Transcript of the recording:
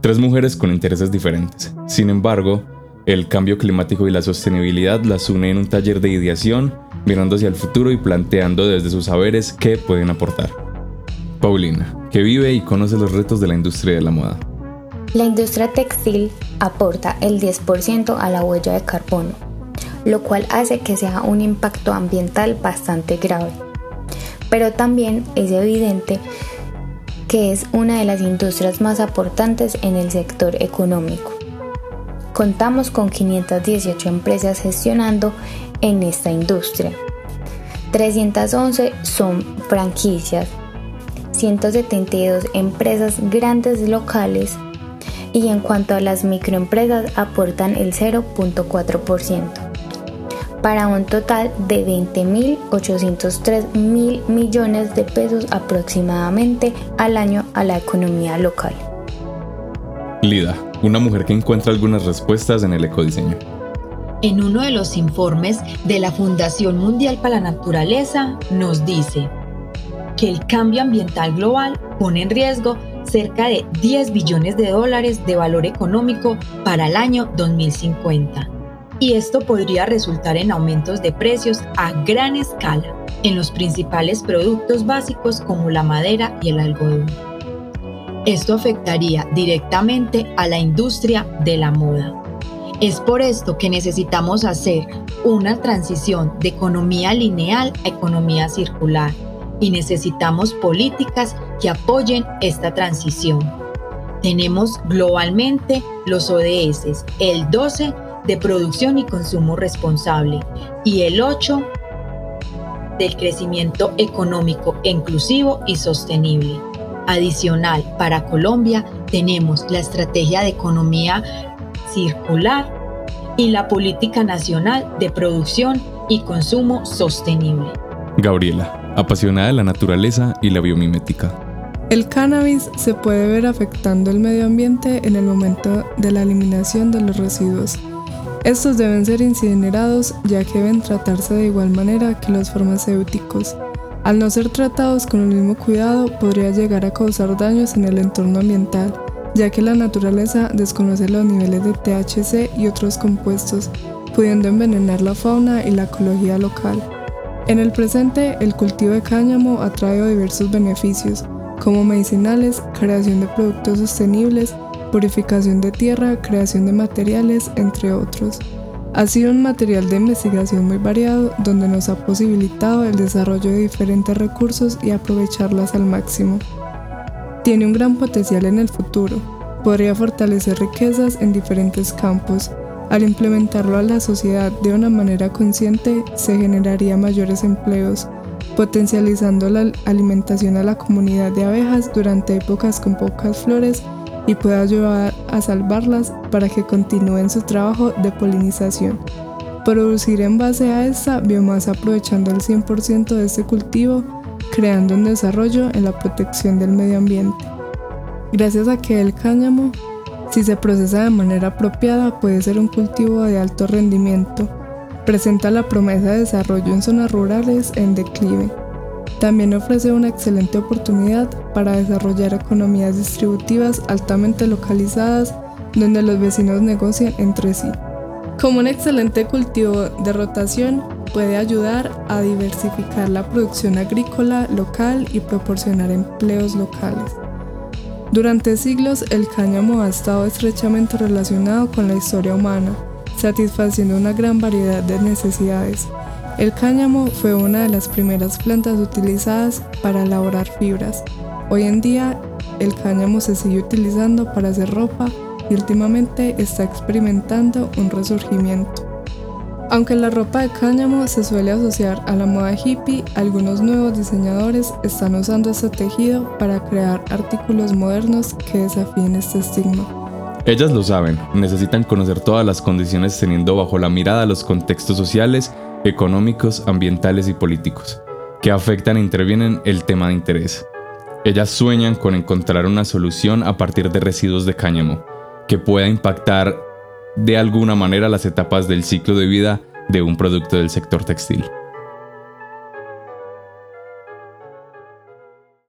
Tres mujeres con intereses diferentes. Sin embargo, el cambio climático y la sostenibilidad las une en un taller de ideación, mirando hacia el futuro y planteando desde sus saberes qué pueden aportar. Paulina, que vive y conoce los retos de la industria de la moda. La industria textil aporta el 10% a la huella de carbono, lo cual hace que sea un impacto ambiental bastante grave. Pero también es evidente que es una de las industrias más aportantes en el sector económico. Contamos con 518 empresas gestionando en esta industria. 311 son franquicias, 172 empresas grandes locales y en cuanto a las microempresas aportan el 0.4% para un total de 20.803 mil millones de pesos aproximadamente al año a la economía local. Lida, una mujer que encuentra algunas respuestas en el ecodiseño. En uno de los informes de la Fundación Mundial para la Naturaleza nos dice que el cambio ambiental global pone en riesgo cerca de 10 billones de dólares de valor económico para el año 2050 y esto podría resultar en aumentos de precios a gran escala en los principales productos básicos como la madera y el algodón. Esto afectaría directamente a la industria de la moda. Es por esto que necesitamos hacer una transición de economía lineal a economía circular y necesitamos políticas que apoyen esta transición. Tenemos globalmente los ODS, el 12 de producción y consumo responsable y el 8 del crecimiento económico inclusivo y sostenible. Adicional, para Colombia tenemos la estrategia de economía circular y la política nacional de producción y consumo sostenible. Gabriela, apasionada de la naturaleza y la biomimética. El cannabis se puede ver afectando el medio ambiente en el momento de la eliminación de los residuos estos deben ser incinerados ya que deben tratarse de igual manera que los farmacéuticos. Al no ser tratados con el mismo cuidado, podría llegar a causar daños en el entorno ambiental, ya que la naturaleza desconoce los niveles de THC y otros compuestos, pudiendo envenenar la fauna y la ecología local. En el presente, el cultivo de cáñamo ha traído diversos beneficios, como medicinales, creación de productos sostenibles, purificación de tierra, creación de materiales, entre otros. Ha sido un material de investigación muy variado donde nos ha posibilitado el desarrollo de diferentes recursos y aprovecharlas al máximo. Tiene un gran potencial en el futuro. Podría fortalecer riquezas en diferentes campos. Al implementarlo a la sociedad de una manera consciente, se generaría mayores empleos, potencializando la alimentación a la comunidad de abejas durante épocas con pocas flores y puede ayudar a salvarlas para que continúen su trabajo de polinización. Producir en base a esta biomasa aprovechando el 100% de este cultivo, creando un desarrollo en la protección del medio ambiente. Gracias a que el cáñamo, si se procesa de manera apropiada, puede ser un cultivo de alto rendimiento. Presenta la promesa de desarrollo en zonas rurales en declive también ofrece una excelente oportunidad para desarrollar economías distributivas altamente localizadas donde los vecinos negocian entre sí. Como un excelente cultivo de rotación, puede ayudar a diversificar la producción agrícola local y proporcionar empleos locales. Durante siglos, el cáñamo ha estado estrechamente relacionado con la historia humana, satisfaciendo una gran variedad de necesidades. El cáñamo fue una de las primeras plantas utilizadas para elaborar fibras. Hoy en día el cáñamo se sigue utilizando para hacer ropa y últimamente está experimentando un resurgimiento. Aunque la ropa de cáñamo se suele asociar a la moda hippie, algunos nuevos diseñadores están usando este tejido para crear artículos modernos que desafíen este estigma. Ellas lo saben, necesitan conocer todas las condiciones teniendo bajo la mirada los contextos sociales económicos, ambientales y políticos, que afectan e intervienen el tema de interés. Ellas sueñan con encontrar una solución a partir de residuos de cáñamo, que pueda impactar de alguna manera las etapas del ciclo de vida de un producto del sector textil.